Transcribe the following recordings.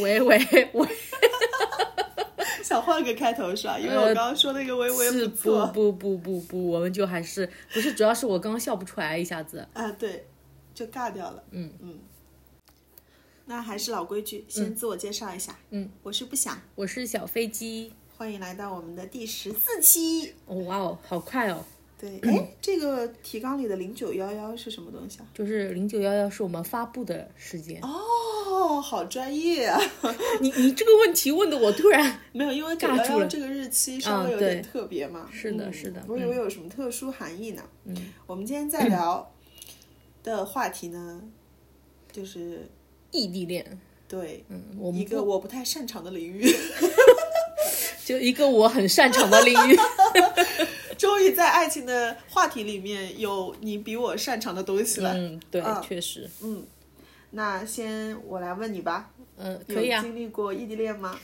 喂 喂喂，想换个开头是吧？因为我刚刚说那个喂喂呃是不错不不不不不，我们就还是不是，主要是我刚刚笑不出来，一下子。啊，对，就尬掉了。嗯嗯。那还是老规矩，先自我介绍一下。嗯，我是不想，我是小飞机，欢迎来到我们的第十四期。哦哇哦，好快哦！对，哎，这个提纲里的零九幺幺是什么东西啊？就是零九幺幺是我们发布的时间。哦，好专业啊！你你这个问题问的我突然 没有，因为九尬住了幺幺这个日期稍微有啊点特别嘛。是的嗯是的我以为有什么特殊含义呢。嗯，我们今天在聊的话题呢，就是异地恋，对嗯，我们一个我不太擅长的领域，就一个我很擅长的领域。终于在爱情的话题里面有你比我擅长的东西了。嗯，对啊，确实，嗯，那先我来问你吧，嗯，可以啊。经历过异地恋吗？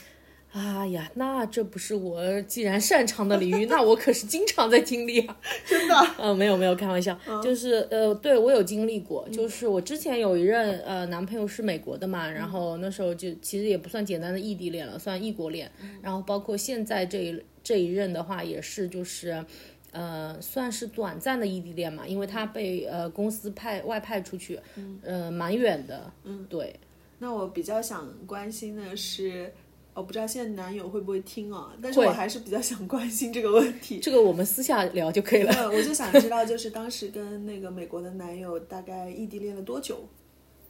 哎呀，那这不是我既然擅长的领域，那我可是经常在经历啊。真的？嗯，没有没有，开玩笑，就是呃，对我有经历过，就是我之前有一任呃男朋友是美国的嘛，然后那时候就其实也不算简单的异地恋了，算异国恋，然后包括现在这一这一任的话也是就是。呃，算是短暂的异地恋嘛，因为他被呃公司派外派出去，呃，蛮远的，嗯，对，那我比较想关心的是，我不知道现在男友会不会听啊？但是我还是比较想关心这个问题。这个我们私下聊就可以了。呃，我就想知道，就是当时跟那个美国的男友大概异地恋了多久？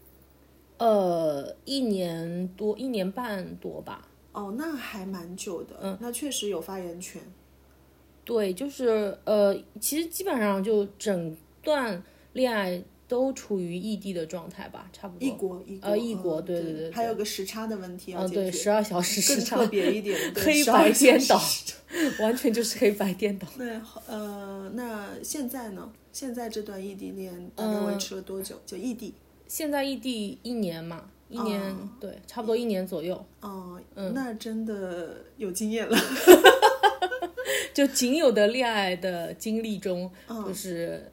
呃，一年多，一年半多吧。哦，那还蛮久的。嗯，那确实有发言权。对，就是呃，其实基本上就整段恋爱都处于异地的状态吧，差不多。异国，异国，呃异国嗯对对对还有个时差的问题要嗯，对。十二小时时差更特，别一点，对黑白颠倒，完全就是黑白颠倒。对呃，那现在呢？现在这段异地恋大概维持了多久？就异地。现在异地一年嘛，一年、对，差不多一年左右。哦，嗯那真的有经验了。就仅有的恋爱的经历中，嗯就是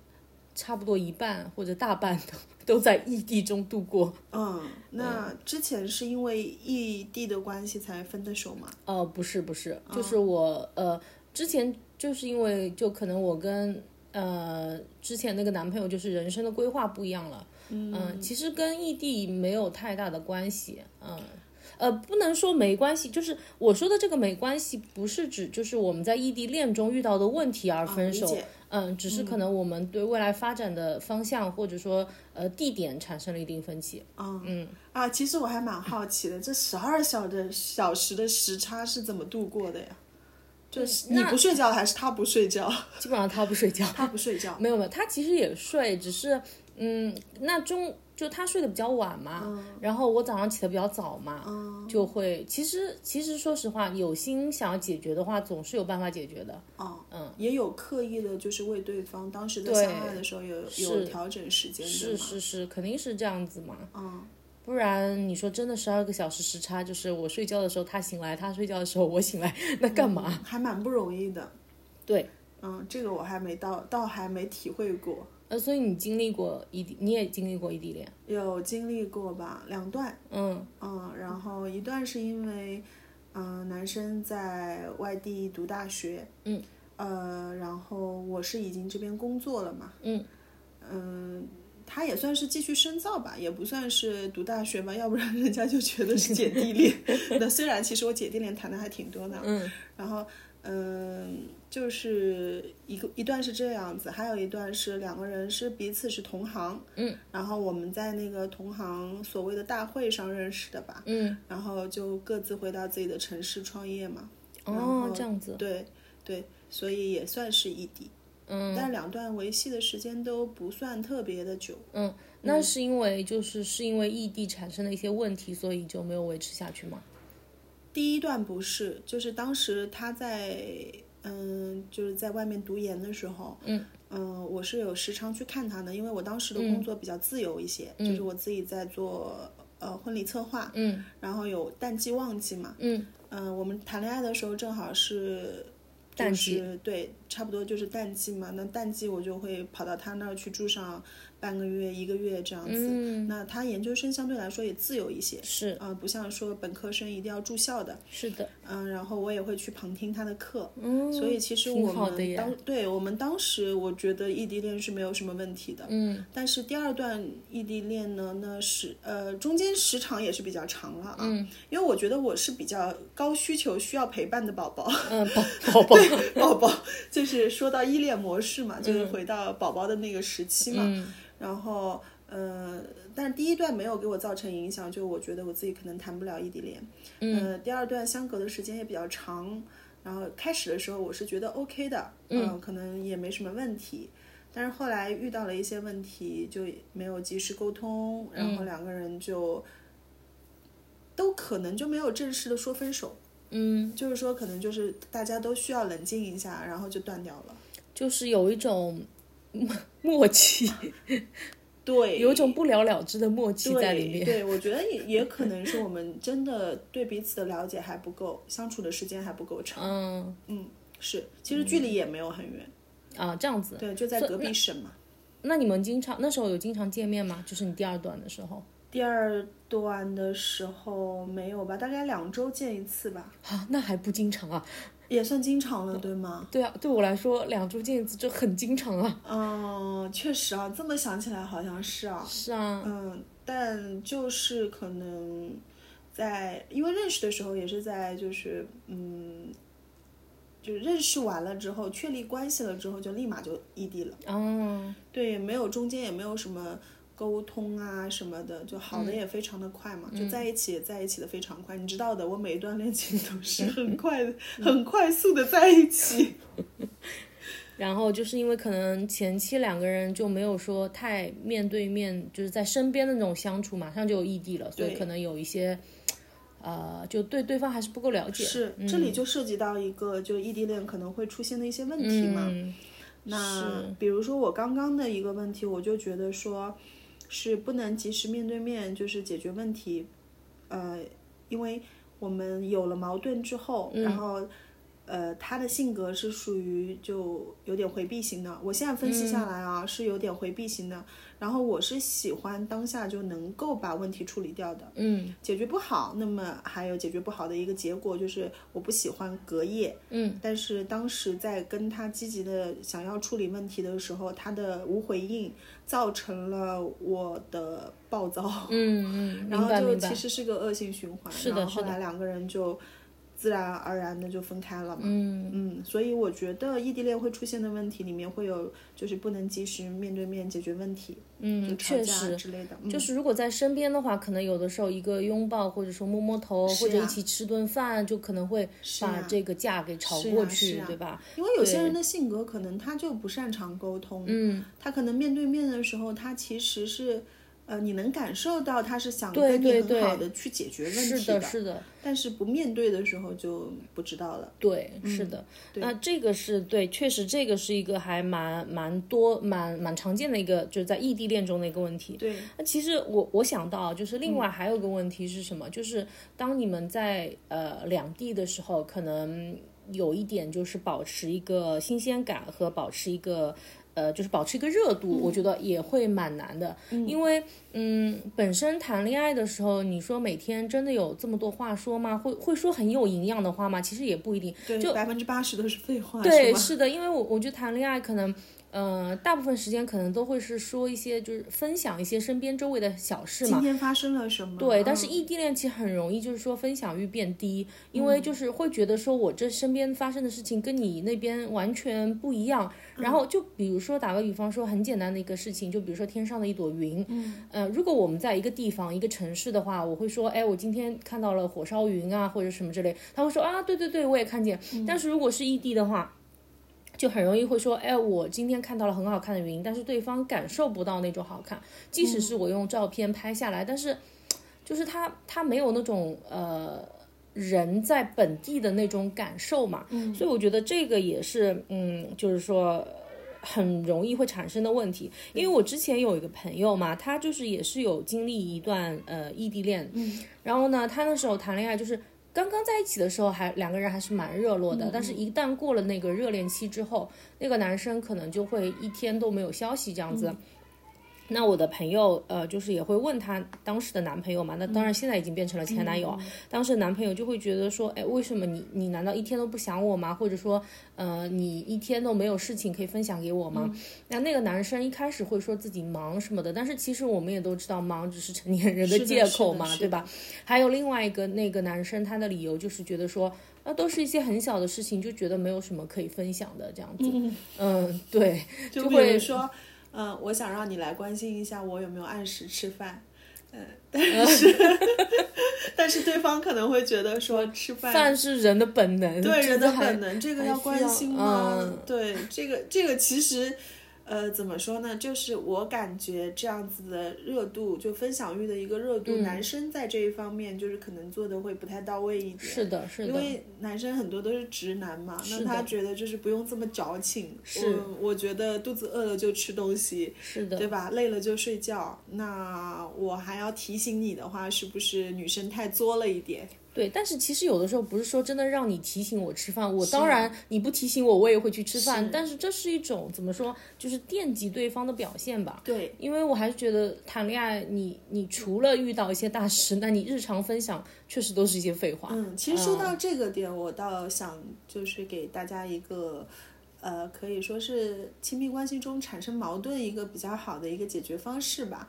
差不多一半或者大半都都在异地中度过。嗯，那之前是因为异地的关系才分的手吗？哦，不是不是，就是我呃之前就是因为就可能我跟呃之前那个男朋友就是人生的规划不一样了，嗯、其实跟异地没有太大的关系，嗯。呃，不能说没关系，就是我说的这个没关系，不是指就是我们在异地恋中遇到的问题而分手，嗯，只是可能我们对未来发展的方向或者说呃地点产生了一定分歧。啊嗯啊，其实我还蛮好奇的，这十二小的小时的时差是怎么度过的呀？就是你不睡觉还是他不睡觉？基本上他不睡觉，他不睡觉。没有没有，他其实也睡，只是嗯，那中就他睡得比较晚嘛，然后我早上起得比较早嘛，就会其实其实说实话，有心想要解决的话，总是有办法解决的。哦，嗯，也有刻意的，就是为对方当时在相爱的时候有有调整时间的是是是，肯定是这样子嘛。嗯，不然你说真的十二个小时时差，就是我睡觉的时候他醒来，他睡觉的时候我醒来，那干嘛？还蛮不容易的。对，嗯，这个我还没到，倒还没体会过。呃，所以你经历过异地，你也经历过异地恋，有经历过吧，两段。嗯。嗯，然后一段是因为，嗯、男生在外地读大学，嗯，呃，然后我是已经这边工作了嘛，嗯。嗯，他也算是继续深造吧，也不算是读大学吧，要不然人家就觉得是姐弟恋。那虽然其实我姐弟恋谈的还挺多的，嗯，然后嗯，就是一个一段是这样子，还有一段是两个人是彼此是同行，嗯，然后我们在那个同行所谓的大会上认识的吧，嗯，然后就各自回到自己的城市创业嘛，哦，这样子，对对，所以也算是异地，嗯，但两段维系的时间都不算特别的久，嗯，那是因为就是是因为异地产生了一些问题，所以就没有维持下去吗？第一段不是，就是当时他在嗯，就是在外面读研的时候，嗯我是有时常去看他的，因为我当时的工作比较自由一些，就是我自己在做呃婚礼策划，嗯然后有淡季旺季嘛，嗯嗯、我们谈恋爱的时候正好是。淡就是对，差不多就是淡季嘛。那淡季我就会跑到他那儿去住上半个月、一个月这样子。嗯，那他研究生相对来说也自由一些，是。啊、不像说本科生一定要住校的。是的，嗯，然后我也会去旁听他的课，嗯，所以其实我们当对我们当时我觉得异地恋是没有什么问题的，嗯。但是第二段异地恋呢，那是呃中间时长也是比较长了啊，嗯。因为我觉得我是比较高需求需要陪伴的宝宝，嗯，宝 宝宝，宝宝就是说到依恋模式嘛，就是回到宝宝的那个时期嘛，嗯然后呃，但第一段没有给我造成影响，就我觉得我自己可能谈不了异地恋。嗯、呃，第二段相隔的时间也比较长，然后开始的时候我是觉得 OK 的，嗯、可能也没什么问题。但是后来遇到了一些问题，就没有及时沟通，然后两个人就、都可能就没有正式的说分手。嗯，就是说，可能就是大家都需要冷静一下，然后就断掉了。就是有一种 默契，对，有一种不了了之的默契在里面。对，对我觉得也也可能是我们真的对彼此的了解还不够，相处的时间还不够长。嗯嗯，是，其实距离也没有很远，啊，这样子。对，就在隔壁省嘛。那你们经常那时候有经常见面吗？就是你第二段的时候第二段的时候没有吧，大概两周见一次吧，啊，那还不经常啊？也算经常了，对吗？对啊，对我来说两周见一次就很经常了。嗯，确实啊，这么想起来好像是啊。是啊，嗯，但就是可能在因为认识的时候也是在就是嗯，就是认识完了之后确立关系了之后就立马就异地了，哦，对，没有中间也没有什么沟通啊什么的，就好的也非常的快嘛，就在一起也在一起的非常快，你知道的，我每一段恋情都是很 快的、很快速的在一起。然后就是因为可能前期两个人就没有说太面对面，就是在身边的那种相处，马上就有异地了，所以可能有一些，呃，就对对方还是不够了解。是，这里就涉及到一个就异地恋可能会出现的一些问题嘛。嗯，那比如说我刚刚的一个问题，我就觉得说，是不能及时面对面就是解决问题，呃，因为我们有了矛盾之后，然后。呃，他的性格是属于就有点回避型的。我现在分析下来啊，是有点回避型的。然后我是喜欢当下就能够把问题处理掉的。嗯，解决不好，那么还有解决不好的一个结果就是我不喜欢隔夜。嗯，但是当时在跟他积极的想要处理问题的时候，他的无回应造成了我的暴躁。嗯嗯，然后就其。实是个恶性循环。是的然后是的后来两个人就自然而然的就分开了嘛。嗯嗯，所以我觉得异地恋会出现的问题里面会有，就是不能及时面对面解决问题，就嗯，确实。之类的。嗯就是如果在身边的话，可能有的时候一个拥抱，或者说摸摸头，或者一起吃顿饭，就可能会把这个架给吵过去，对吧？因为有些人的性格可能他就不擅长沟通，嗯，他可能面对面的时候，他其实是，呃，你能感受到他是想对跟你很好的去解决问题是的，是的，但是不面对的时候就不知道了。对，是的。那这个是对，确实这个是一个还蛮蛮多蛮蛮常见的一个，就是在异地恋中的一个问题。对，那其实我我想到，就是另外还有个问题是什么？就是当你们在呃两地的时候，可能有一点就是保持一个新鲜感和保持一个。呃，就是保持一个热度，我觉得也会蛮难的，因为嗯，本身谈恋爱的时候，你说每天真的有这么多话说吗？会会说很有营养的话吗？其实也不一定，对，百分之八十都是废话，对，是？是的，因为我我觉得谈恋爱可能，呃，大部分时间可能都会是说一些就是分享一些身边周围的小事嘛。今天发生了什么？对，但是嗯异地恋其实很容易就是说分享欲变低，因为就是会觉得说我这身边发生的事情跟你那边完全不一样。然后就比如说打个比方说很简单的一个事情，就比如说天上的一朵云，嗯，呃，如果我们在一个地方一个城市的话，我会说，哎，我今天看到了火烧云啊，或者什么之类，他会说啊，对对对，我也看见。但是如果是异地的话，就很容易会说，哎，我今天看到了很好看的云，但是对方感受不到那种好看，即使是我用照片拍下来，但是就是他他没有那种呃人在本地的那种感受嘛，嗯，所以我觉得这个也是嗯，就是说。很容易会产生的问题，因为我之前有一个朋友嘛，他就是也是有经历一段呃异地恋，嗯，然后呢，他那时候谈恋爱就是刚刚在一起的时候还两个人还是蛮热络的，但是一旦过了那个热恋期之后，那个男生可能就会一天都没有消息这样子。那我的朋友，呃，就是也会问她当时的男朋友嘛，那当然现在已经变成了前男友，当时男朋友就会觉得说，哎，为什么你你难道一天都不想我吗？或者说，呃，你一天都没有事情可以分享给我吗？那那个男生一开始会说自己忙什么的，但是其实我们也都知道，忙只是成年人的借口嘛，对吧？还有另外一个那个男生，他的理由就是觉得说，那都是一些很小的事情，就觉得没有什么可以分享的这样子，嗯，对，就会说。嗯，我想让你来关心一下我有没有按时吃饭，嗯，但是 但是对方可能会觉得说吃饭饭是人的本能，对人的本能，这个要关心吗？对，这个这个其实。呃，怎么说呢？就是我感觉这样子的热度，就分享欲的一个热度，男生在这一方面就是可能做的会不太到位一点。是的，是的。因为男生很多都是直男嘛，那他觉得就是不用这么矫情。是。我觉得肚子饿了就吃东西，是的，对吧？累了就睡觉。那我还要提醒你的话，是不是女生太作了一点？对，但是其实有的时候不是说真的让你提醒我吃饭，我当然你不提醒我，我也会去吃饭。但是这是一种怎么说，就是惦记对方的表现吧。对，因为我还是觉得谈恋爱，你你除了遇到一些大事，那你日常分享确实都是一些废话。嗯，其实说到这个点，我倒想就是给大家一个，呃，可以说是亲密关系中产生矛盾一个比较好的一个解决方式吧。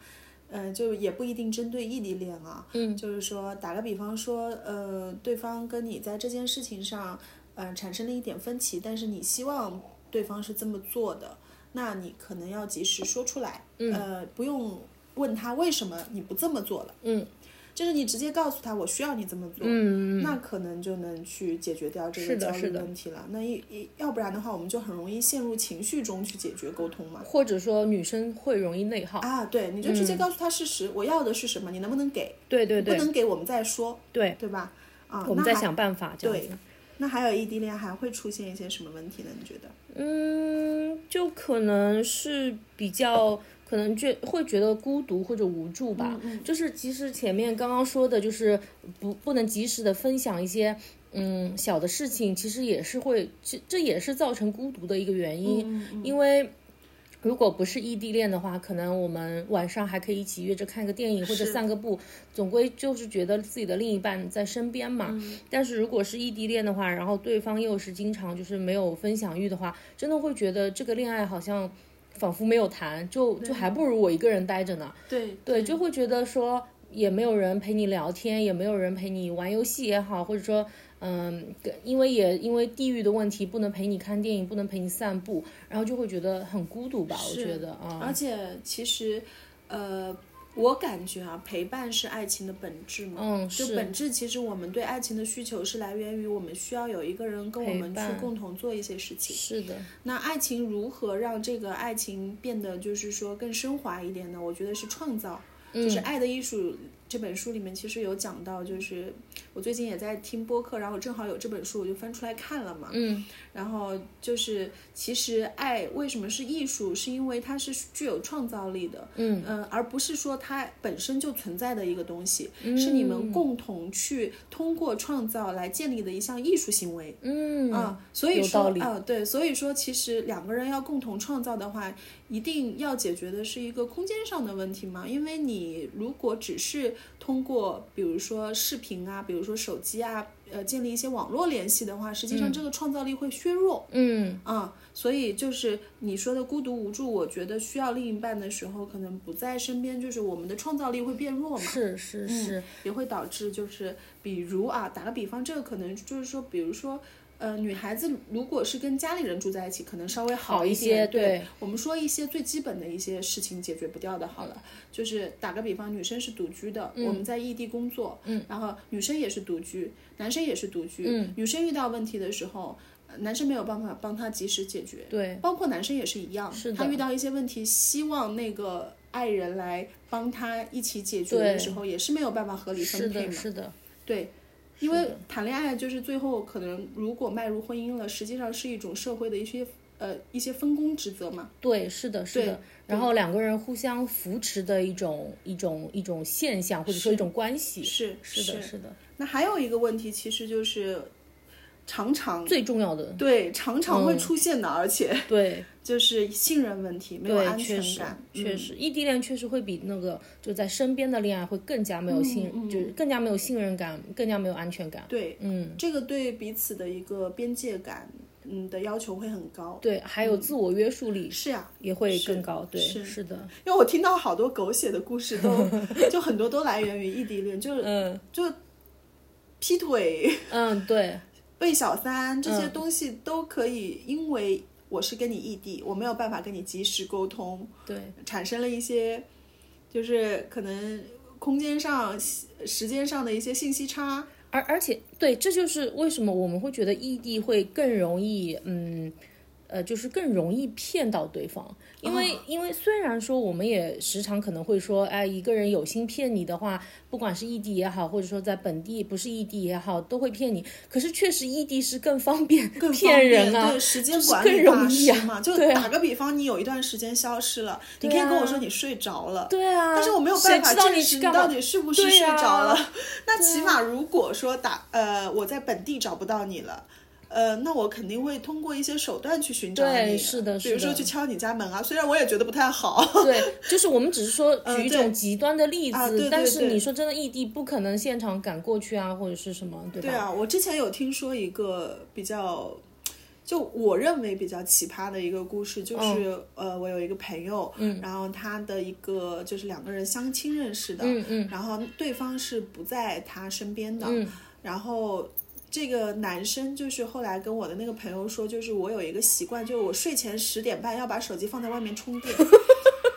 嗯，就也不一定针对异地恋啊，嗯，就是说打个比方说，呃，对方跟你在这件事情上，呃，产生了一点分歧，但是你希望对方是这么做的，那你可能要及时说出来，呃，不用问他为什么你不这么做了，嗯。就是你直接告诉他我需要你这么做，嗯那可能就能去解决掉这个焦虑问题了。那一一要不然的话，我们就很容易陷入情绪中去解决沟通嘛。或者说女生会容易内耗啊，对，你就直接告诉他事实，我要的是什么，你能不能给？对对对，不能给我们再说，对对吧？啊，我们再想办法。对，那还有异地恋还会出现一些什么问题呢？你觉得？嗯，就可能是比较。可能觉会觉得孤独或者无助吧，就是其实前面刚刚说的，就是不不能及时的分享一些嗯小的事情，其实也是会这这也是造成孤独的一个原因。因为如果不是异地恋的话，可能我们晚上还可以一起约着看个电影或者散个步，总归就是觉得自己的另一半在身边嘛。但是如果是异地恋的话，然后对方又是经常就是没有分享欲的话，真的会觉得这个恋爱好像。仿佛没有谈，就就还不如我一个人待着呢。对对，就会觉得说也没有人陪你聊天，也没有人陪你玩游戏也好，或者说嗯，因为也因为地域的问题，不能陪你看电影，不能陪你散步，然后就会觉得很孤独吧。我觉得啊，而且其实呃。我感觉啊，陪伴是爱情的本质嘛。嗯，就本质其实我们对爱情的需求是来源于我们需要有一个人跟我们去共同做一些事情。是的。那爱情如何让这个爱情变得就是说更升华一点呢？我觉得是创造，就是《爱的艺术》这本书里面其实有讲到，就是我最近也在听播客，然后正好有这本书，我就翻出来看了嘛。嗯。然后就是，其实爱为什么是艺术？是因为它是具有创造力的，嗯嗯，而不是说它本身就存在的一个东西，是你们共同去通过创造来建立的一项艺术行为，嗯啊，所以说啊，对，所以说其实两个人要共同创造的话，一定要解决的是一个空间上的问题嘛，因为你如果只是通过比如说视频啊，比如说手机啊。呃，建立一些网络联系的话，实际上这个创造力会削弱。嗯啊，所以就是你说的孤独无助，我觉得需要另一半的时候，可能不在身边，就是我们的创造力会变弱嘛。是是是，也会导致就是，比如啊，打个比方，这个可能就是说，比如说。呃，女孩子如果是跟家里人住在一起，可能稍微好一些。对我们说一些最基本的一些事情解决不掉的，好了，就是打个比方，女生是独居的，我们在异地工作，嗯，然后女生也是独居，男生也是独居，嗯，女生遇到问题的时候，男生没有办法帮她及时解决，对，包括男生也是一样，是他遇到一些问题，希望那个爱人来帮他一起解决的时候，也是没有办法合理分配嘛，是的，对。因为谈恋爱就是最后可能如果迈入婚姻了，实际上是一种社会的一些呃一些分工职责嘛。对，是的，是的。然后两个人互相扶持的一种一种一种现象，或者说一种关系。是是的，是的。那还有一个问题，其实就是常常最重要的，对，常常会出现的，而且对就是信任问题，没有，安全感，确实，异地恋确实会比那个就在身边的恋爱会更加没有信，就是更加没有信任感，更加没有安全感。对，嗯，这个对彼此的一个边界感，嗯的要求会很高。对，还有自我约束力是呀、也会更高。对，是是的，因为我听到好多狗血的故事都，就很多都来源于异地恋，就是嗯就劈腿、嗯，对，被小三这些东西都可以，因为我是跟你异地，我没有办法跟你及时沟通，对，产生了一些就是可能空间上、时间上的一些信息差。而而且对，这就是为什么我们会觉得异地会更容易，嗯。呃，就是更容易骗到对方，因为、因为虽然说我们也时常可能会说，哎，一个人有心骗你的话，不管是异地也好，或者说在本地不是异地也好，都会骗你。可是确实异地是更方便更方骗人啊，对时间管理大容易嘛。就打个比方，你有一段时间消失了，你可以跟我说你睡着了，对啊，但是我没有办法知道证实你到底是不是睡着了。那起码如果说打呃我在本地找不到你了。呃，那我肯定会通过一些手段去寻找你，对是的比如说去敲你家门啊，虽然我也觉得不太好，对，就是我们只是说 举一种极端的例子，但是你说真的，异地不可能现场赶过去啊，或者是什么，对吧？对啊，我之前有听说一个比较，就我认为比较奇葩的一个故事，就是、呃，我有一个朋友，嗯，然后他的一个就是两个人相亲认识的，嗯嗯。然后对方是不在他身边的，嗯。然后。这个男生就是后来跟我的那个朋友说，就是我有一个习惯，就是我睡前十点半要把手机放在外面充电，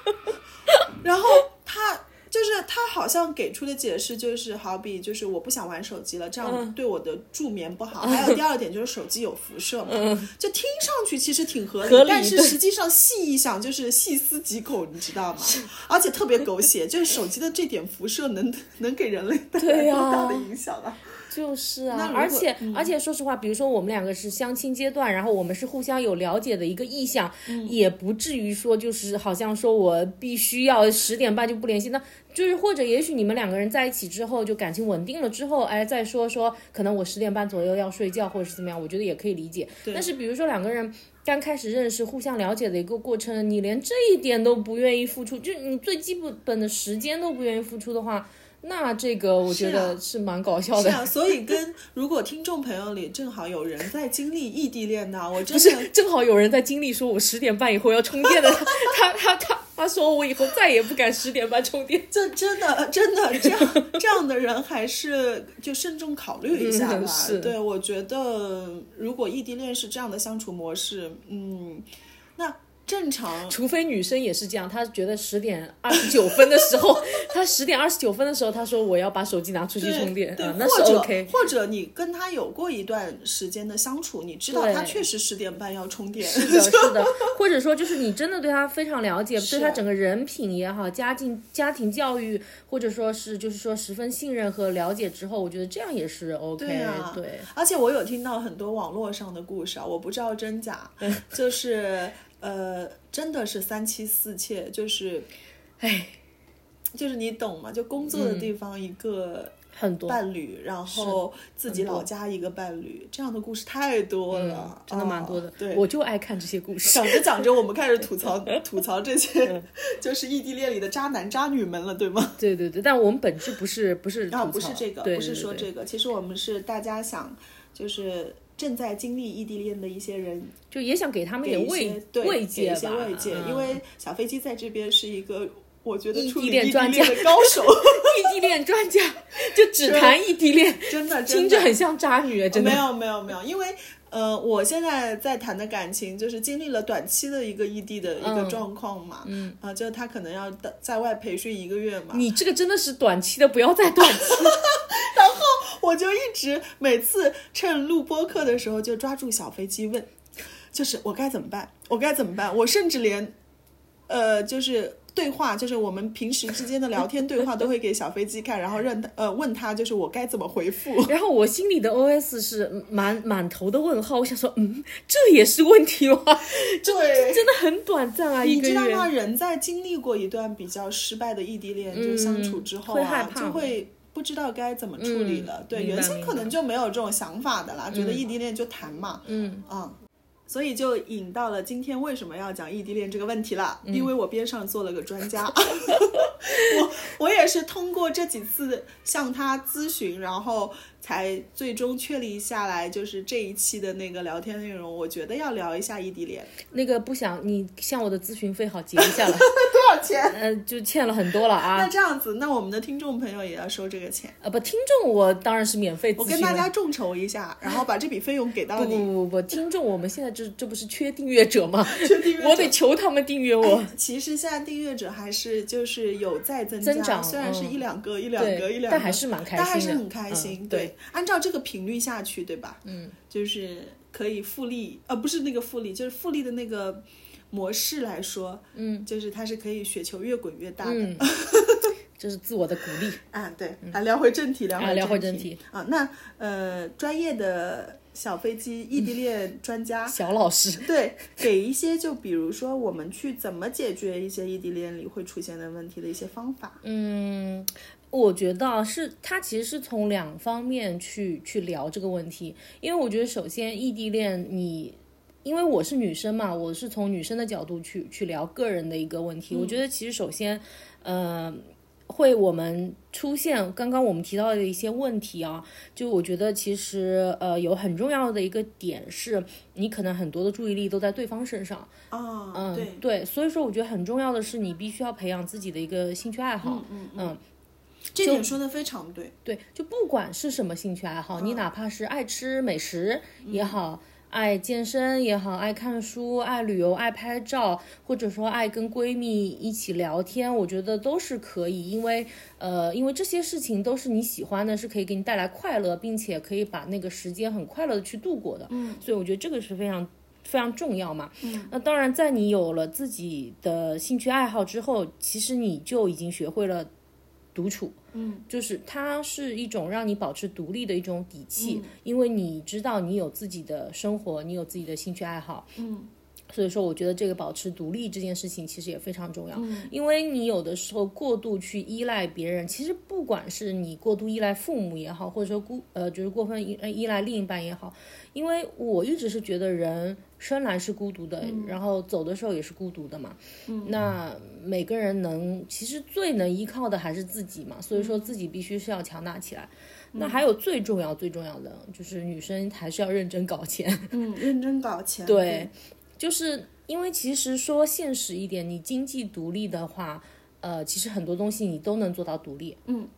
然后他就是他好像给出的解释就是，好比就是我不想玩手机了，这样对我的助眠不好。还有第二点就是手机有辐射嘛，就听上去其实挺合理，合理但是实际上细一想就是细思极恐，你知道吗？而且特别狗血，就是手机的这点辐射能能给人类带来多大的影响啊！就是啊，那而且、而且说实话，比如说我们两个是相亲阶段，然后我们是互相有了解的一个意向，也不至于说就是好像说我必须要十点半就不联系，那就是或者也许你们两个人在一起之后就感情稳定了之后，哎再说说可能我十点半左右要睡觉或者是怎么样，我觉得也可以理解。但是比如说两个人。刚开始认识、互相了解的一个过程，你连这一点都不愿意付出，就你最基本的时间都不愿意付出的话，那这个我觉得是蛮搞笑的。是啊，所以跟 如果听众朋友里正好有人在经历异地恋的，我真不是的，正好有人在经历说我十点半以后要充电的，他他他他说我以后再也不敢十点半充电。这真的真的这样这样的人还是就慎重考虑一下吧。对，我觉得如果异地恋是这样的相处模式，嗯，那正常。除非女生也是这样，她觉得十点二十九分的时候，她十点二十九分的时候，她说我要把手机拿出去充电，啊，那是 OK。或者你跟她有过一段时间的相处，你知道对。他确实十点半要充电，是的，是的，或者说就是你真的对她非常了解，对她整个人品也好，家境、家庭教育，或者说是就是说十分信任和了解之后，我觉得这样也是 OK。对啊。对。而且我有听到很多网络上的故事啊，我不知道真假，就是呃，真的是三妻四妾，就是，哎，就是你懂吗？就工作的地方一个很多伴侣，然后自己老家一个伴侣，这样的故事太多了，真的蛮多的哦。对，我就爱看这些故事。讲着讲着，我们开始吐槽 吐槽这些，就是异地恋里的渣男渣女们了，对吗？对对对，但我们本质不是不是吐啊，不是这个，对不是说这个，其实我们是大家想，就是正在经历异地恋的一些人，就也想给他们一点慰慰藉一些吧，慰藉，嗯。因为小飞机在这边是一个。我觉得异地 地恋专家。的高手，异地恋专家就只谈异地恋，真的，听着很像渣女，真的。没。有没有没有，因为呃，我现在在谈的感情就是经历了短期的一个异地的一个嗯。状况嘛，嗯。啊，就他可能要在在外培训一个月嘛，你这个真的是短期的，不要再短期。我就一直每次趁录播课的时候就抓住小飞机问，就是我该怎么办？我该怎么办？我甚至连，呃，就是对话，就是我们平时之间的聊天对话都会给小飞机看，然后让他呃问他，就是我该怎么回复。然后我心里的 OS 是满满头的问号，我想说，嗯，这也是问题吗？对，真的很短暂啊，你知道吗？人在经历过一段比较失败的异地恋就相处之后啊，会害怕就会。不知道该怎么处理了，对，原先可能就没有这种想法的啦，觉得异地恋就谈嘛，嗯，啊，所以就引到了今天为什么要讲异地恋这个问题了，嗯。因为我边上坐了个专家，我我也是通过这几次向他咨询，然后才最终确立下来，就是这一期的那个聊天内容，我觉得要聊一下异地恋，那个不想你向我的咨询费好结一下了，多少钱？呃，就欠了很多了啊那啊。这样子，那我们的听众朋友也要收这个钱，呃，不，听众我当然是免费咨询了。我跟大家众筹一下，然后把这笔费用给到不 不。不不，听众，我们现在这这不是缺订阅者吗？缺订阅者我得求他们订阅我。其实现在订阅者还是就是有在增加，增长虽然是嗯一两个、一两个、一两个，但还是蛮开心的但还是很开心。对，按照这个频率下去，对吧？嗯，就是可以复利，呃，不是那个复利，就是复利的那个模式来说，嗯，就是它是可以雪球越滚越大的。嗯，这是自我的鼓励。啊，对，啊，聊回正题，聊回啊聊回正正题啊。那呃，专业的小飞机异地恋专家，小老师，对，给一些就比如说我们去怎么解决一些异地恋里会出现的问题的一些方法。嗯，我觉得啊是他其实是从两方面去去聊这个问题，因为我觉得首先异地恋你。因为我是女生嘛，我是从女生的角度去去聊个人的一个问题。我觉得其实首先，呃，会我们出现刚刚我们提到的一些问题啊，就我觉得其实呃有很重要的一个点是，你可能很多的注意力都在对方身上，啊，嗯，对，对，所以说我觉得很重要的是你必须要培养自己的一个兴趣爱好，嗯嗯这点说的非常对。对，就不管是什么兴趣爱好，你哪怕是爱吃美食也好。爱健身也好，爱看书、爱旅游、爱拍照，或者说爱跟闺蜜一起聊天，我觉得都是可以，因为呃，因为这些事情都是你喜欢的，是可以给你带来快乐，并且可以把那个时间很快乐的去度过的。嗯，所以我觉得这个是非常非常重要嘛。嗯，那当然，在你有了自己的兴趣爱好之后，其实你就已经学会了独处。嗯，就是它是一种让你保持独立的一种底气，因为你知道你有自己的生活，你有自己的兴趣爱好。嗯。所以说，我觉得这个保持独立这件事情其实也非常重要，因为你有的时候过度去依赖别人，其实不管是你过度依赖父母也好，或者说孤呃就是过分依呃依赖另一半也好，因为我一直是觉得人生来是孤独的，然后走的时候也是孤独的嘛。那每个人能其实最能依靠的还是自己嘛，所以说自己必须是要强大起来。那还有最重要最重要的就是女生还是要认真搞钱。嗯，认真搞钱。对，就是因为其实说现实一点，你经济独立的话，呃，其实很多东西你都能做到独立。嗯，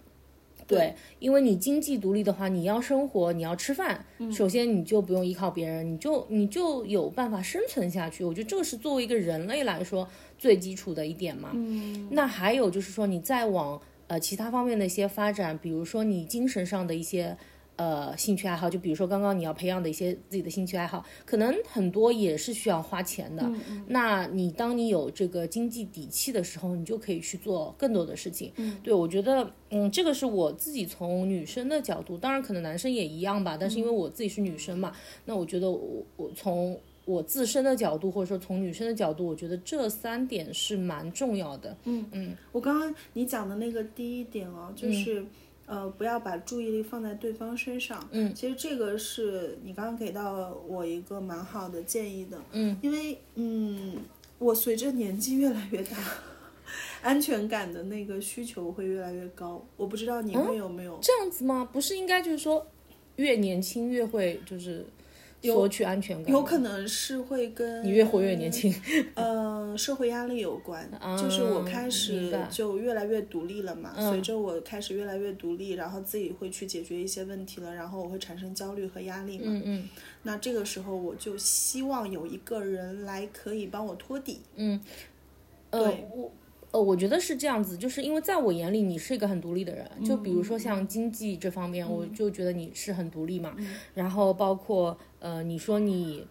对，因为你经济独立的话，你要生活，你要吃饭，首先你就不用依靠别人，你就你就有办法生存下去。我觉得这个是作为一个人类来说最基础的一点嘛。嗯，那还有就是说，你再往呃其他方面的一些发展，比如说你精神上的一些。呃，兴趣爱好，就比如说刚刚你要培养的一些自己的兴趣爱好，可能很多也是需要花钱的。那你当你有这个经济底气的时候，你就可以去做更多的事情。嗯，对我觉得，嗯，这个是我自己从女生的角度，当然可能男生也一样吧，但是因为我自己是女生嘛，那我觉得我我从我自身的角度，或者说从女生的角度，我觉得这三点是蛮重要的。嗯嗯，我刚刚你讲的那个第一点哦，就是。呃，不要把注意力放在对方身上。嗯，其实这个是你刚刚给到我一个蛮好的建议的。嗯，因为嗯，我随着年纪越来越大，安全感的那个需求会越来越高。我不知道你们有没有、这样子吗？不是应该就是说，越年轻越会就是索取安全感吗？有可能是会跟你越活越年轻。呃，社会压力有关，就是我开始就越来越独立了嘛。随着我开始越来越独立，然后自己会去解决一些问题了，然后我会产生焦虑和压力嘛。嗯嗯。那这个时候我就希望有一个人来可以帮我托底。嗯。呃，我呃，我觉得是这样子，就是因为在我眼里你是一个很独立的人，就比如说像经济这方面，我就觉得你是很独立嘛。然后包括呃，你说你。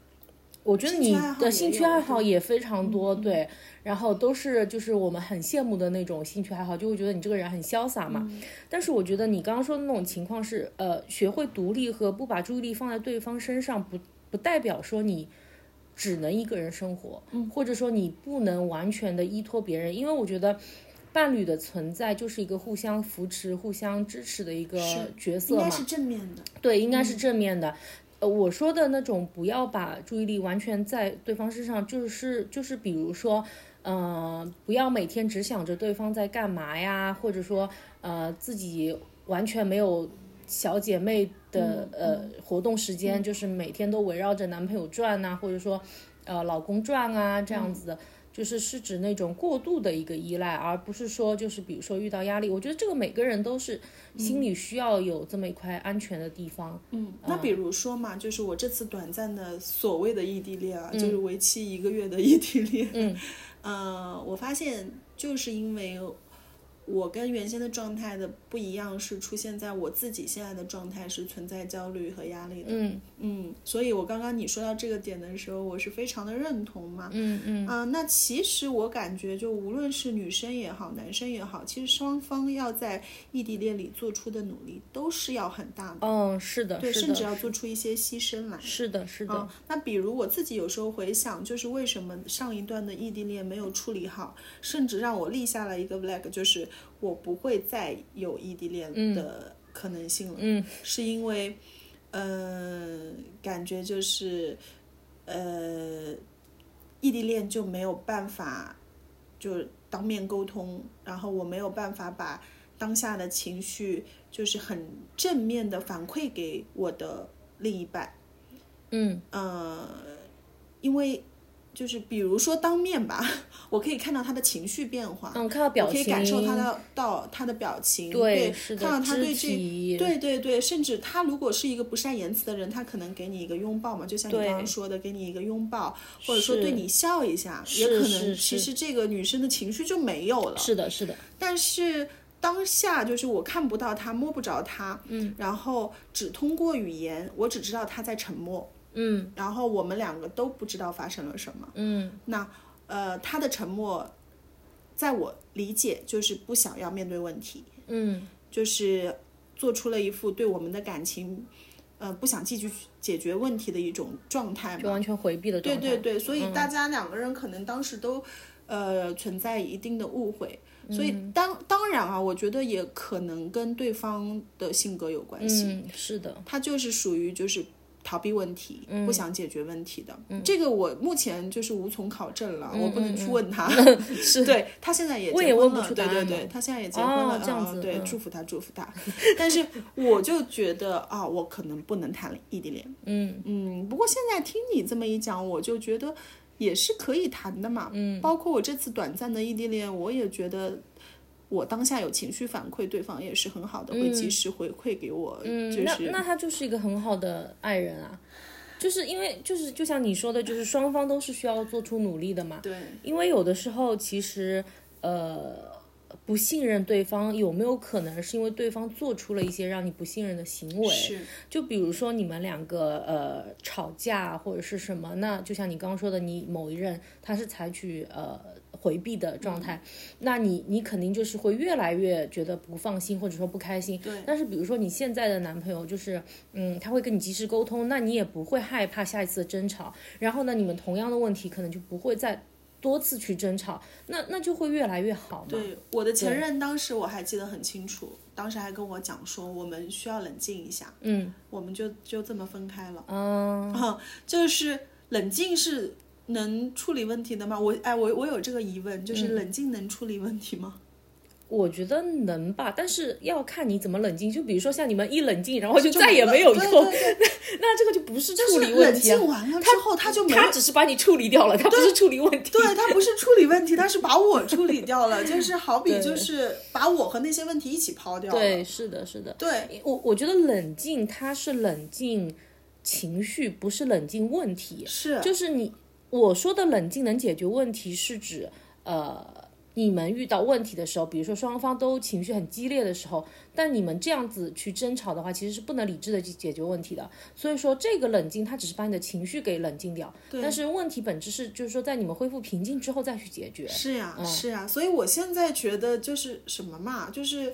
我觉得你的兴趣爱好也非常多，对，然后都是就是我们很羡慕的那种兴趣爱好，就会觉得你这个人很潇洒嘛。但是我觉得你刚刚说的那种情况是，呃，学会独立和不把注意力放在对方身上，不不代表说你只能一个人生活，嗯或者说你不能完全的依托别人，因为我觉得。伴侣的存在就是一个互相扶持、互相支持的一个角色嘛，应该是正面的。对，应该是正面的。呃，我说的那种不要把注意力完全在对方身上，就是就是比如说，呃，不要每天只想着对方在干嘛呀，或者说呃自己完全没有小姐妹的呃活动时间，就是每天都围绕着男朋友转呐、或者说呃老公转啊这样子的。就是是指那种过度的一个依赖，而不是说就是比如说遇到压力，我觉得这个每个人都是心里需要有这么一块安全的地方。嗯，那比如说嘛，就是我这次短暂的所谓的异地恋啊，就是为期一个月的异地恋。嗯，呃，我发现就是因为我跟原先的状态的不一样，是出现在我自己现在的状态是存在焦虑和压力的。嗯嗯，所以我刚刚你说到这个点的时候，我是非常的认同嘛。嗯嗯啊、那其实我感觉，就无论是女生也好，男生也好，其实双方要在异地恋里做出的努力都是要很大的，嗯，是的，对，甚至要做出一些牺牲来。是的，是的，嗯，那比如我自己有时候回想，就是为什么上一段的异地恋没有处理好，甚至让我立下了一个 flag，就是我不会再有异地恋的可能性了。嗯，是因为，呃，感觉就是，呃，异地恋就没有办法就当面沟通，然后我没有办法把当下的情绪就是很正面的反馈给我的另一半。嗯呃，因为就是比如说当面吧，我可以看到他的情绪变化，嗯，看到表情，我可以感受他的到他的表情，对，看到他对这。对对对，甚至他如果是一个不善言辞的人，他可能给你一个拥抱嘛，就像你刚刚说的，给你一个拥抱，或者说对你笑一下，也可能其实这个女生的情绪就没有了。是的，是的，但是当下就是我看不到他，摸不着他，嗯，然后只通过语言，我只知道他在沉默，嗯然后我们两个都不知道发生了什么。嗯那呃，他的沉默，在我理解就是不想要面对问题，嗯就是做出了一副对我们的感情，呃，不想继续解决问题的一种状态嘛。就完全回避的状态，对对对，所以大家两个人可能当时都，呃，存在一定的误会。所以当当然啊，我觉得也可能跟对方的性格有关系。嗯，是的，他就是属于就是逃避问题，嗯不想解决问题的。这个我目前就是无从考证了，我不能去问他。嗯是对他现在也我也问不结婚了，出答案对对对，他现在也结婚了，哦这样子对，祝福他，祝福他。但是我就觉得啊，我可能不能谈异地恋。嗯嗯，不过现在听你这么一讲，我就觉得也是可以谈的嘛。嗯，包括我这次短暂的异地恋，我也觉得。我当下有情绪反馈，对方也是很好的，会及时回馈给我，嗯，就是那那他就是一个很好的爱人啊，就是因为就是就像你说的，就是双方都是需要做出努力的嘛。对，因为有的时候其实呃不信任对方，有没有可能是因为对方做出了一些让你不信任的行为？是，就比如说你们两个呃吵架或者是什么，那就像你刚刚说的，你某一任他是采取呃回避的状态，那你你肯定就是会越来越觉得不放心或者说不开心。对但是比如说你现在的男朋友就是嗯他会跟你及时沟通，那你也不会害怕下一次的争吵，然后呢你们同样的问题可能就不会再多次去争吵，那那就会越来越好嘛。对，我的前任当时我还记得很清楚，当时还跟我讲说，我们需要冷静一下，嗯我们就就这么分开了。嗯啊，就是冷静是能处理问题的吗？我哎，我我有这个疑问，嗯就是冷静能处理问题吗？我觉得能吧，但是要看你怎么冷静。就比如说像你们一冷静，然后就就再也没有用，对对那这个就不是处理问冷题啊。静完了之后，他就没他只是把你处理掉了，他不是处理问题。对他不是处理问题，他是把我处理掉了，就是好比就是把我和那些问题一起抛掉了。对，是的，是的。对我我觉得冷静，它是冷静情绪，不是冷静问题。是就是你我说的冷静能解决问题，是指呃。你们遇到问题的时候，比如说双方都情绪很激烈的时候，但你们这样子去争吵的话，其实是不能理智的去解决问题的。所以说，这个冷静它只是把你的情绪给冷静掉，但是问题本质是就是说在你们恢复平静之后再去解决。是呀，是呀，所以我现在觉得就是什么嘛，就是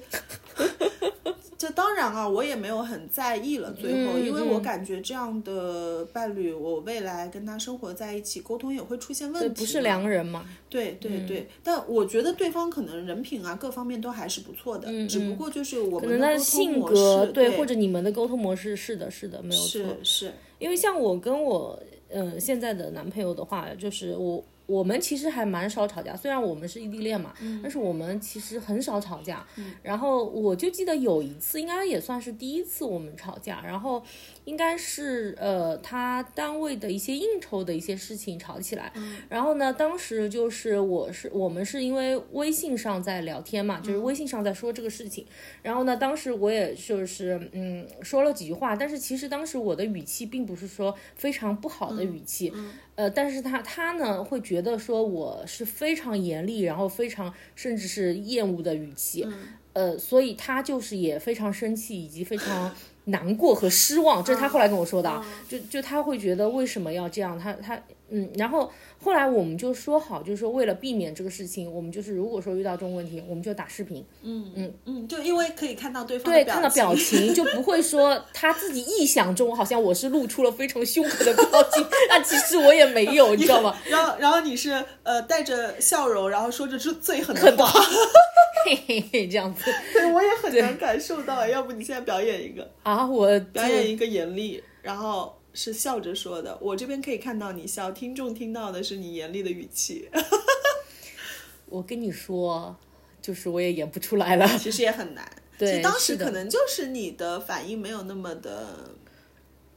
这当然啊，我也没有很在意了。最后，因为我感觉这样的伴侣，我未来跟他生活在一起，沟通也会出现问题。不是良人嘛？对对对，但我觉得对方可能人品啊各方面都还是不错的，只不过就是我们的性格对，或者你们的沟通模式是的，是的，没有错。是是，因为像我跟我嗯现在的男朋友的话，就是我。我们其实还蛮少吵架，虽然我们是异地恋嘛，但是我们其实很少吵架。然后我就记得有一次，应该也算是第一次我们吵架，然后应该是呃他单位的一些应酬的一些事情吵起来。然后呢，当时就是我是我们是因为微信上在聊天嘛，就是微信上在说这个事情。然后呢，当时我也就是嗯说了几句话，但是其实当时我的语气并不是说非常不好的语气。呃，但是他他呢会觉得说我是非常严厉，然后非常甚至是厌恶的语气，呃，所以他就是也非常生气，以及非常难过和失望，这是他后来跟我说的，就就他会觉得为什么要这样，他他嗯，然后。后来我们就说好，就是说为了避免这个事情，我们就是如果说遇到这种问题，我们就打视频。嗯嗯嗯，就因为可以看到对方对看到表情，就不会说 他自己臆想中好像我是露出了非常凶狠的表情，但其实我也没有，你知道吗？然后然后你是呃带着笑容，然后说着是最狠的话，嘿嘿嘿这样子。对，我也很难感受到。要不你现在表演一个啊？我表演一个严厉，然后。是笑着说的，我这边可以看到你笑，听众听到的是你严厉的语气。我跟你说，就是我也演不出来了，其实也很难。对，当时可能就是你的反应没有那么的。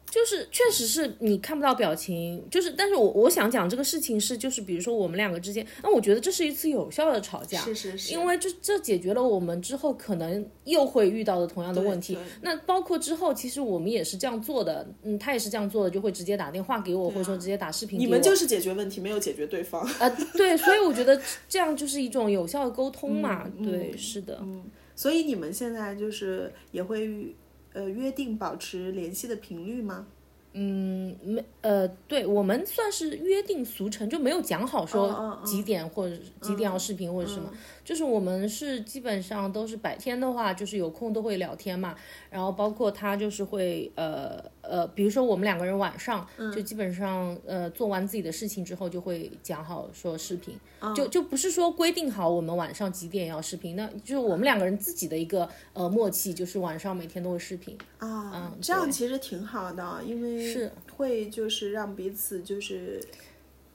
就是确实是你看不到表情，就是，但是我我想讲这个事情是，就是比如说我们两个之间，那我觉得这是一次有效的吵架，是是是，因为这这解决了我们之后可能又会遇到的同样的问题。那包括之后，其实我们也是这样做的，嗯，他也是这样做的，就会直接打电话给我，或者说直接打视频。你们就是解决问题，没有解决对方。啊，对，所以我觉得这样就是一种有效的沟通嘛。对，是的。嗯，所以你们现在就是也会呃约定保持联系的频率吗？嗯，没，呃，对我们算是约定俗成，就没有讲好说几点或者几点要视频或者什么。就是我们是基本上都是白天的话，就是有空都会聊天嘛。然后包括他就是会呃呃，比如说我们两个人晚上就基本上呃做完自己的事情之后，就会讲好说视频，就就不是说规定好我们晚上几点要视频，那就是我们两个人自己的一个呃默契，就是晚上每天都会视频啊。这样其实挺好的，因为是会就是让彼此就是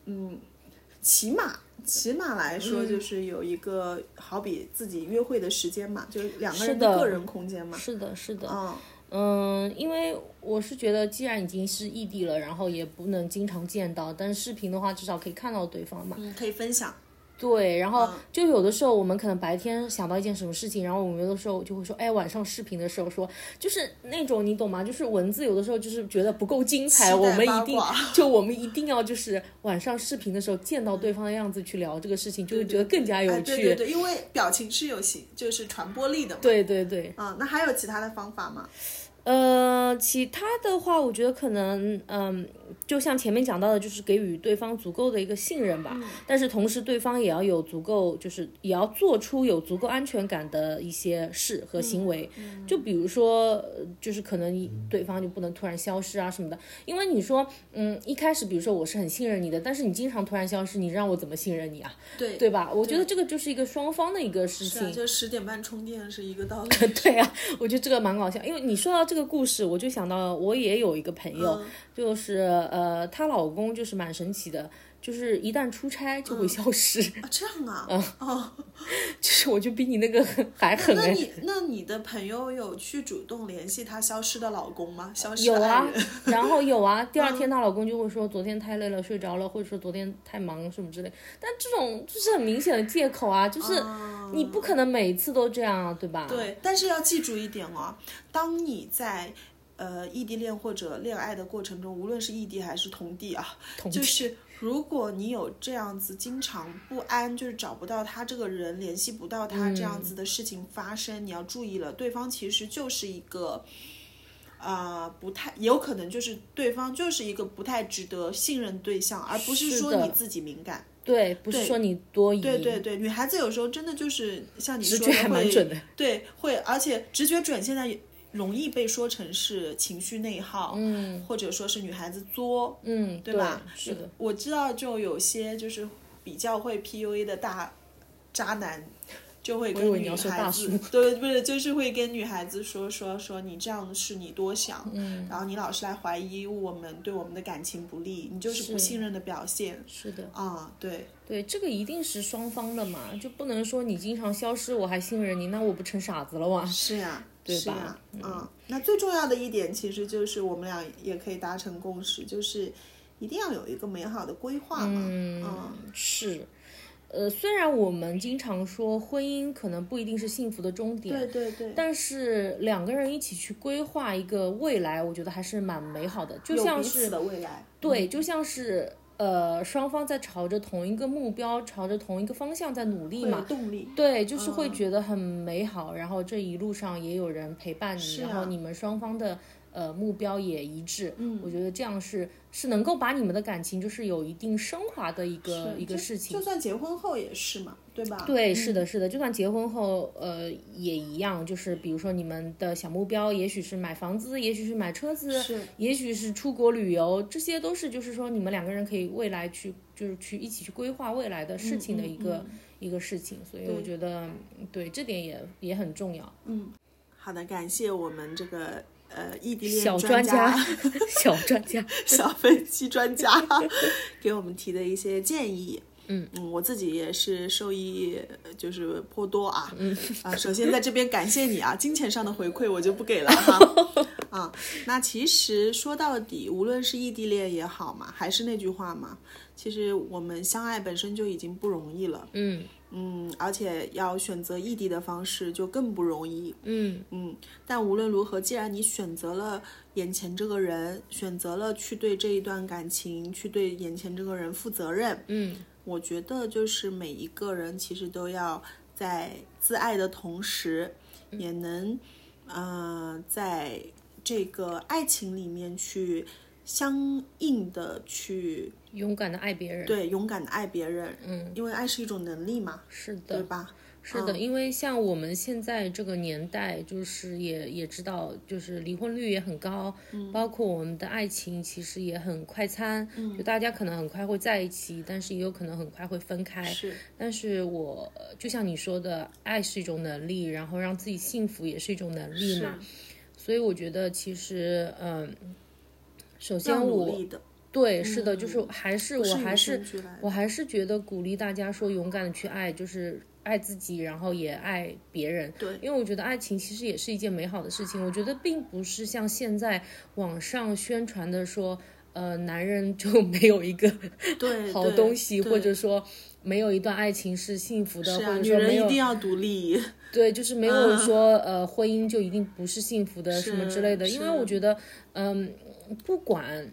嗯，起码。起码来说，就是有一个好比自己约会的时间嘛，就是两个人的个人空间嘛。是的，是的。嗯嗯，因为我是觉得，既然已经是异地了，然后也不能经常见到，但是视频的话，至少可以看到对方嘛。嗯，可以分享。对，然后就有的时候我们可能白天想到一件什么事情，然后我们有的时候就会说，哎，晚上视频的时候说，就是那种你懂吗？就是文字有的时候就是觉得不够精彩，我们一定就我们一定要就是晚上视频的时候见到对方的样子去聊这个事情，就会觉得更加有趣。对对对，因为表情是有形，就是传播力的。对对对。啊，那还有其他的方法吗？呃，其他的话，我觉得可能，嗯。就像前面讲到的，就是给予对方足够的一个信任吧，但是同时对方也要有足够，就是也要做出有足够安全感的一些事和行为。就比如说，就是可能对方就不能突然消失啊什么的，因为你说，嗯，一开始比如说我是很信任你的，但是你经常突然消失，你让我怎么信任你啊？对对吧？我觉得这个就是一个双方的一个事情。就十点半充电是一个道理。对啊，我觉得这个蛮搞笑，因为你说到这个故事，我就想到我也有一个朋友，就是呃。呃，她老公就是蛮神奇的，就是一旦出差就会消失。啊，这样啊？嗯，哦，就是我就比你那个还狠。那你那你的朋友有去主动联系她消失的老公吗？消失有啊，然后有啊，第二天她老公就会说昨天太累了睡着了，或者说昨天太忙什么之类。但这种就是很明显的借口啊，就是你不可能每次都这样啊，对吧？对，但是要记住一点哦，当你在。呃，异地恋或者恋爱的过程中，无论是异地还是同地啊，就是如果你有这样子经常不安，就是找不到他这个人，联系不到他这样子的事情发生，你要注意了，对方其实就是一个，啊，不太有可能就是对方就是一个不太值得信任对象，而不是说你自己敏感。对，不是说你多疑，对对对，女孩子有时候真的就是像你说直觉还蛮准的，对，会，而且直觉准现在容易被说成是情绪内耗，嗯，或者说是女孩子作，嗯，对吧？是的，我知道就有些就是比较会 PUA 的大渣男。就会跟女孩子，对，不是，就是会跟女孩子说说说你这样是你多想，嗯，然后你老是来怀疑我们对我们的感情不利，你就是不信任的表现。是的，啊，对，对，这个一定是双方的嘛，就不能说你经常消失我还信任你，那我不成傻子了吗？是呀，对吧？嗯，那最重要的一点其实就是我们俩也可以达成共识，就是一定要有一个美好的规划嘛。嗯，是。呃，虽然我们经常说婚姻可能不一定是幸福的终点，对对对，但是两个人一起去规划一个未来，我觉得还是蛮美好的，就像是的未来，对，就像是呃双方在朝着同一个目标，朝着同一个方向在努力嘛，动力，对，就是会觉得很美好，然后这一路上也有人陪伴你，然后你们双方的。呃，目标也一致，嗯，我觉得这样是是能够把你们的感情就是有一定升华的一个一个事情。就算结婚后也是嘛，对吧？对，是的，是的，就算结婚后，呃，也一样，就是比如说你们的小目标，也许是买房子，也许是买车子，是，也许是出国旅游，这些都是就是说你们两个人可以未来去就是去一起去规划未来的事情的一个一个事情，所以我觉得对这点也也很重要。嗯，好的，感谢我们这个。呃，异地恋小专家，小专家，小分析专家给我们提的一些建议，嗯。嗯，我自己也是受益，就是颇多啊，嗯。啊，首先在这边感谢你啊，金钱上的回馈我就不给了哈，啊，那其实说到底，无论是异地恋也好嘛，还是那句话嘛，其实我们相爱本身就已经不容易了，嗯。嗯，而且要选择异地的方式就更不容易。嗯嗯，但无论如何，既然你选择了眼前这个人，选择了去对这一段感情，去对眼前这个人负责任。嗯，我觉得就是每一个人其实都要在自爱的同时，也能，呃，在这个爱情里面去相应的去。勇敢的爱别人，对，勇敢的爱别人，嗯，因为爱是一种能力嘛，是的，对吧？是的，因为像我们现在这个年代，就是也也知道，就是离婚率也很高，嗯，包括我们的爱情其实也很快餐，嗯，就大家可能很快会在一起，但是也有可能很快会分开，是。但是我就像你说的，爱是一种能力，然后让自己幸福也是一种能力嘛，所以我觉得其实，嗯，首先我。对，是的，就是还是我还是我还是觉得鼓励大家说勇敢的去爱，就是爱自己，然后也爱别人。对，因为我觉得爱情其实也是一件美好的事情。我觉得并不是像现在网上宣传的说，呃，男人就没有一个对 好东西，或者说没有一段爱情是幸福的，或者说没有一定要独立。对，就是没有说呃婚姻就一定不是幸福的什么之类的。因为我觉得，嗯，不管。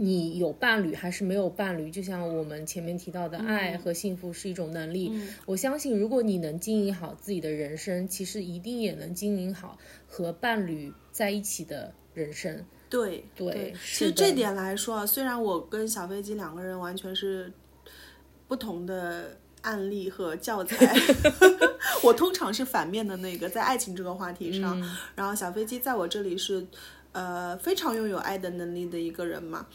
你有伴侣还是没有伴侣？就像我们前面提到的，爱和幸福是一种能力。我相信，如果你能经营好自己的人生，其实一定也能经营好和伴侣在一起的人生。对对，其实这点来说，虽然我跟小飞机两个人完全是不同的案例和教材，我通常是反面的那个，在爱情这个话题上，然后小飞机在我这里是。呃，非常拥有爱的能力的一个人嘛，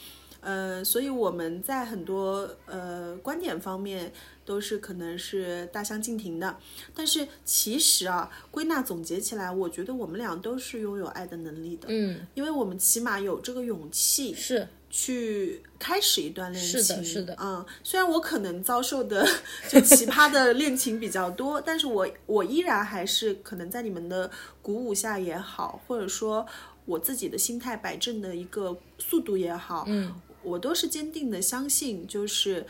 呃，所以我们在很多呃观点方面都是可能是大相径庭的，但是其实啊，归纳总结起来，我觉得我们俩都是拥有爱的能力的，嗯，因为我们起码有这个勇气是去开始一段恋情，是的，是的，嗯，虽然我可能遭受的就奇葩的恋情比较多，但是我我依然还是可能在你们的鼓舞下也好，或者说。我自己的心态摆正的一个速度也好，嗯，我都是坚定的相信，就是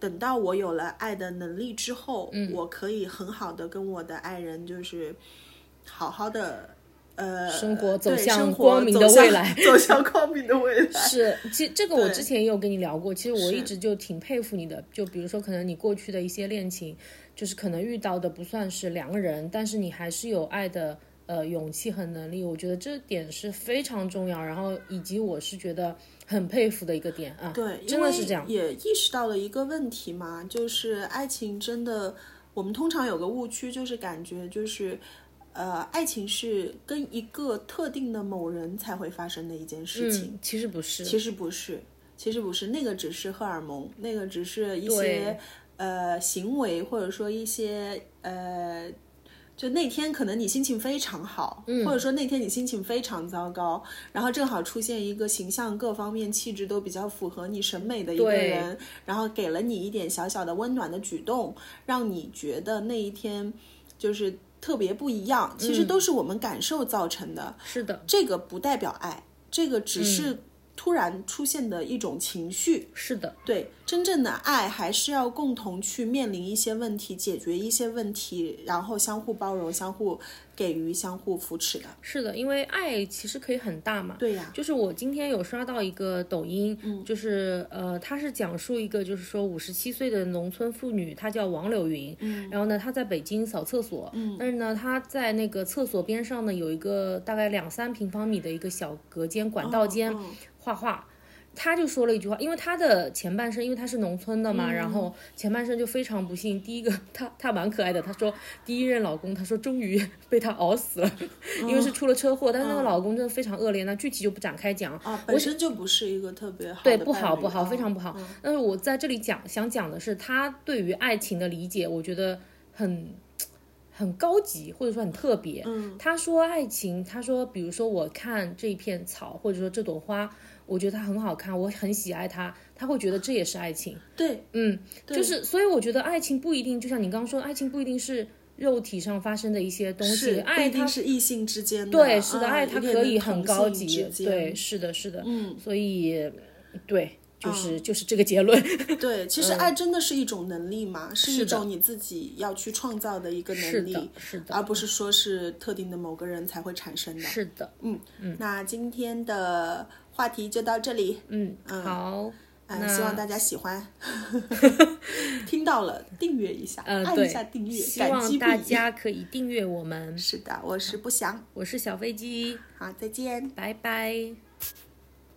等到我有了爱的能力之后，嗯，我可以很好的跟我的爱人，就是好好的，呃，生活 走向光明的未来，走向光明的未来。是，其实这个我之前也有跟你聊过，其实我一直就挺佩服你的，就比如说可能你过去的一些恋情，就是可能遇到的不算是两个人，但是你还是有爱的。呃勇气和能力，我觉得这点是非常重要。然后以及我是觉得很佩服的一个点啊，对，真的是这样。也意识到了一个问题嘛，就是爱情真的，我们通常有个误区，就是感觉就是。呃，爱情是跟一个特定的某人才会发生的一件事情，其实不是，其实不是，其实不是，那个只是荷尔蒙，那个只是一些呃行为，或者说一些呃，就那天可能你心情非常好，或者说那天你心情非常糟糕，然后正好出现一个形象各方面气质都比较符合你审美的一个人，然后给了你一点小小的温暖的举动，让你觉得那一天就是。特别不一样，其实都是我们感受造成的。是的，这个不代表爱，这个只是突然出现的一种情绪。是的，对，真正的爱还是要共同去面临一些问题，解决一些问题，然后相互包容，相互。给予相互扶持的，是的，因为爱其实可以很大嘛。对呀，就是我今天有刷到一个抖音，嗯，就是呃，他是讲述一个就是说五十七岁的农村妇女，她叫王柳云，嗯，然后呢，她在北京扫厕所，嗯，但是呢，她在那个厕所边上呢有一个大概两三平方米的一个小隔间管道间画画。他就说了一句话，因为他的前半生，因为他是农村的嘛，然后前半生就非常不幸。第一个，他他蛮可爱的，他说第一任老公，他说终于 被他熬死了，因为是出了车祸，但是那个老公真的非常恶劣，那具体就不展开讲。啊，本身就不是一个特别好，对，不好不好，非常不好。但是我在这里讲想讲的是，他对于爱情的理解，我觉得很很高级，或者说很特别。嗯，他说爱情，他说比如说我看这一片草，或者说这朵花。我觉得它很好看，我很喜爱它，他会觉得这也是爱情。对，嗯，就是，所以我觉得爱情不一定，就像你刚刚说，爱情不一定是肉体上发生的一些东西，爱它是异性之间的。对，是的，爱它可以很高级。对，是的，是的。嗯，所以，对，就是就是这个结论。对，其实爱真的是一种能力嘛，是一种你自己要去创造的一个能力，是的，而不是说是特定的某个人才会产生的。是的，嗯嗯。那今天的。话题就到这里，嗯嗯，好，嗯，希望大家喜欢，听到了订阅一下，按一下订阅，希望大家可以订阅我们。是的，我是不祥，我是小飞机，好，再见，拜拜。